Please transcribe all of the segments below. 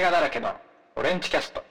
映画だらけのオレンジキャスト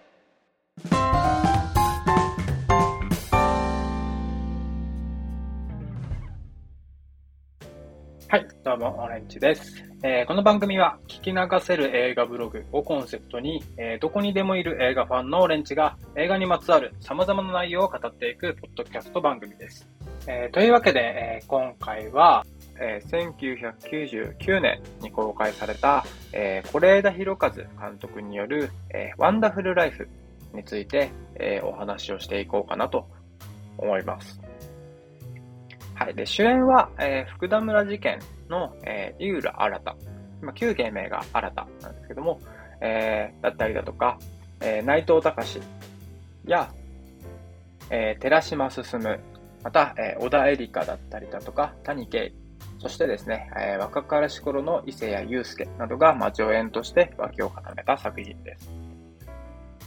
はい、どうも、オレンジです、えーこの番組は聞き流せる映画ブログをコンセプトに、えーどこにでもいる映画ファンのオレンジが映画にまつわる様々な内容を語っていくポッドキャスト番組です。えーというわけで、えー今回は、えー1999年に公開された、えー、是枝裕和監督による、えーワンダフルライフについて、えーお話をしていこうかなと思います。はい。で、主演は、えー福田村事件の、えー井浦新。まあ、旧芸名が新たなんですけども、えーだったりだとか、えー内藤隆や、えー寺島進、また、えー小田絵里香だったりだとか、谷圭、そしてですね、えー若かりし頃の伊勢谷友介などが、まあ、助演として脇を固めた作品です。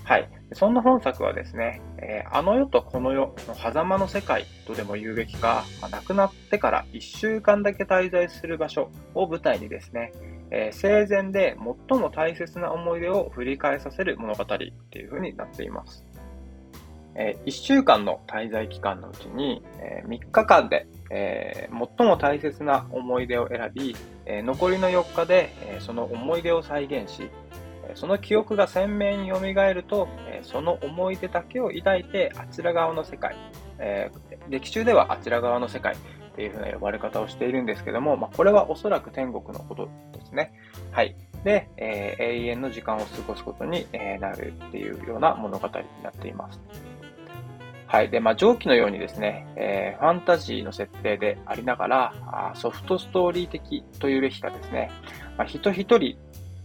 はい。そんな本作はですね、えーあの世とこの世の狭間の世界とでも言うべきか、まあ亡くなってから1週間だけ滞在する場所を舞台にですね、えー生前で最も大切な思い出を振り返させる物語っていう風になっています。え1週間の滞在期間のうちに、え3日間で、えー最も大切な思い出を選び、えー残りの4日で、えその思い出を再現し、えその記憶が鮮明に蘇ると、えーその思い出だけを抱いてあちら側の世界、えー劇中ではあちら側の世界っていう風な呼ばれ方をしているんですけども、まあ、これはおそらく天国のことですね。はい。で、えー永遠の時間を過ごすことに、えなるっていうような物語になっています。はい。で、まあ、上記のようにですね、えーファンタジーの設定でありながら、あソフトストーリー的というべきかですね、まあ、人一人、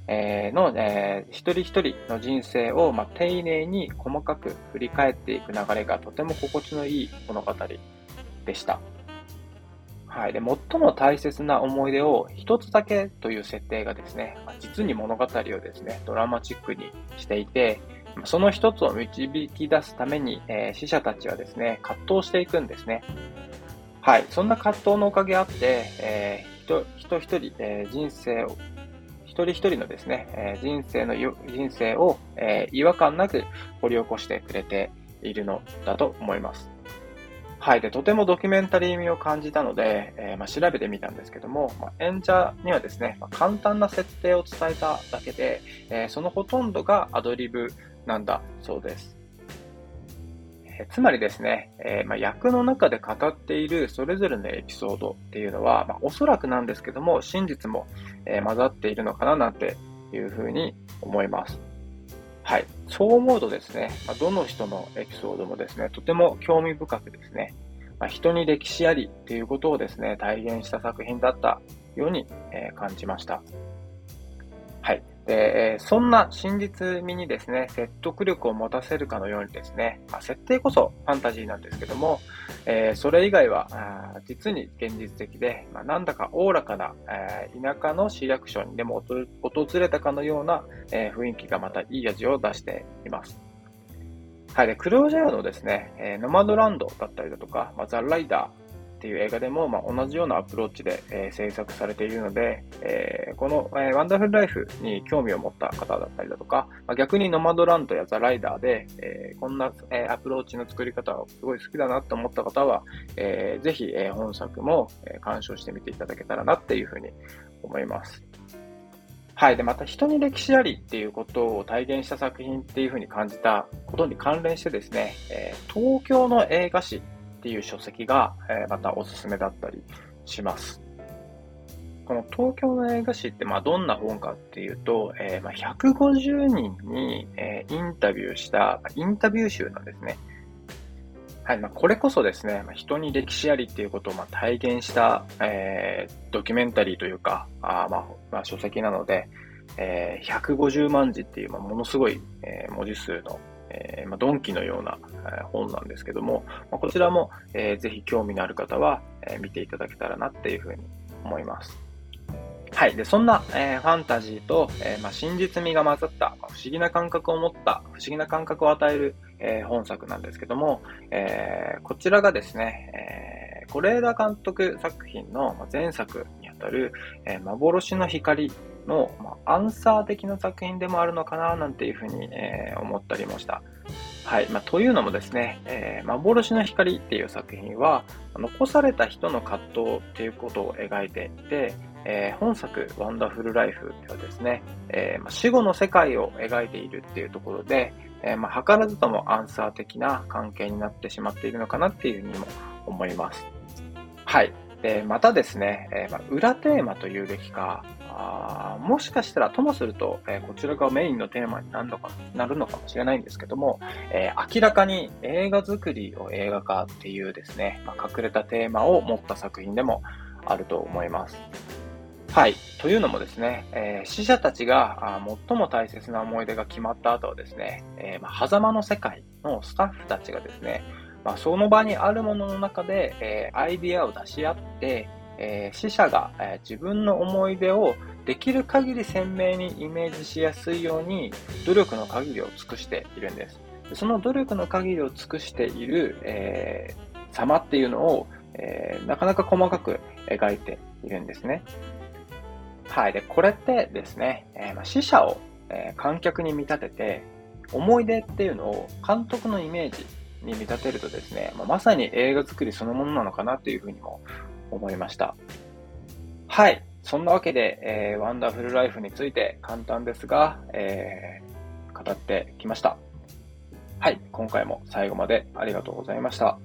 えーの、えー一人一人の人生を、まあ、丁寧に細かく振り返っていく流れがとても心地のいい物語でした。はい。で、最も大切な思い出を一つだけという設定がですね、ま実に物語をですね、ドラマチックにしていて、その一つを導き出すために、えー死者たちはですね、葛藤していくんですね。はい。そんな葛藤のおかげあって、えー人、人一人、えー人生を、一人一人のですね、えー人生の、人生を、えー違和感なく掘り起こしてくれているのだと思います。はい。で、とてもドキュメンタリー味を感じたので、えーまあ、調べてみたんですけども、まあ、演者にはですね、まあ簡単な設定を伝えただけで、えーそのほとんどがアドリブなんだそうです。えつまりですね、えーまあ、役の中で語っているそれぞれのエピソードっていうのは、まあ、おそらくなんですけども、真実も、えー混ざっているのかななんていうふうに思います。はい。そう思うとですね、まあ、どの人のエピソードもですね、とても興味深くですね、まあ、人に歴史ありっていうことをですね、体現した作品だったように、えー感じました。で、そんな真実味にですね、説得力を持たせるかのようにですね、まあ、設定こそファンタジーなんですけども、えーそれ以外はあ実に現実的で、まあ、なんだかおおらかな、えー田舎の市役所にでも訪れたかのような、えー雰囲気がまたいい味を出しています。はい。で、クロージャーのですね、えノマドランドだったりだとか、まあ、ザ・ライダーっていう映画でも、まあ、同じようなアプローチで、えー制作されているので、えーこの、えーワンダフルライフに興味を持った方だったりだとか、まあ、逆にノマドランドやザ・ライダーで、えーこんな、えーアプローチの作り方をすごい好きだなと思った方は、えーぜひ、えー本作も、えー鑑賞してみていただけたらなっていうふうに思います。はい。で、また人に歴史ありっていうことを体現した作品っていうふうに感じたことに関連してですね、えー東京の映画史っていう書籍が、えーまたおすすめだったりします。この東京の映画史ってまあどんな本かっていうと、えーまあ、150人に、えーインタビューしたインタビュー集なんですね。はい、まあ、これこそですね、まあ、人に歴史ありっていうことをまあ体現した、えードキュメンタリーというか、あまあ、まあ、書籍なので、えー150万字っていう、まあ、ものすごい、えー文字数の、えーまあ、ドンキのような、え本なんですけども、まあ、こちらも、えーぜひ興味のある方は、えー見ていただけたらなっていうふうに思います。はい。で、そんな、えーファンタジーと、えーまあ、真実味が混ざった、まあ不思議な感覚を持った、不思議な感覚を与える、えー本作なんですけども、えーこちらがですね、えー是枝監督作品のま前作たる、えー、幻の光の、まあ、アンサー的な作品でもあるのかななんていうふうに、えー、思ったりました。はい。まあ、というのもですね、えー、幻の光っていう作品は、残された人の葛藤っていうことを描いていて、えー、本作、ワンダフルライフではですね、え、まあ、死後の世界を描いているっていうところで、えー、ま、図らずともアンサー的な関係になってしまっているのかなっていうふうにも思います。はい。で、またですね、えまあ、裏テーマというべきか、あもしかしたらともすると、えー、こちらがメインのテーマになるのかなるのかもしれないんですけども、えー、明らかに映画作りを映画化っていうですね、まあ、隠れたテーマを持った作品でもあると思います。はい。というのもですね、えー、死者たちが最も大切な思い出が決まった後はですね、えー、まあ、狭間の世界のスタッフたちがですね、まあ、その場にあるものの中で、えー、アイディアを出し合って、えー、死者が、えー、自分の思い出をできる限り鮮明にイメージしやすいように努力の限りを尽くしているんです。その努力の限りを尽くしている、えー、様っていうのを、えー、なかなか細かく描いているんですね。はい。で、これってですね、えー、まあ、死者を、えー、観客に見立てて、思い出っていうのを監督のイメージに見立てるとですね、まあ、まさに映画作りそのものなのかなというふうにも思いました。はい。そんなわけで、えー、ワンダフルライフについて簡単ですが、えー、語ってきました。はい。今回も最後までありがとうございました。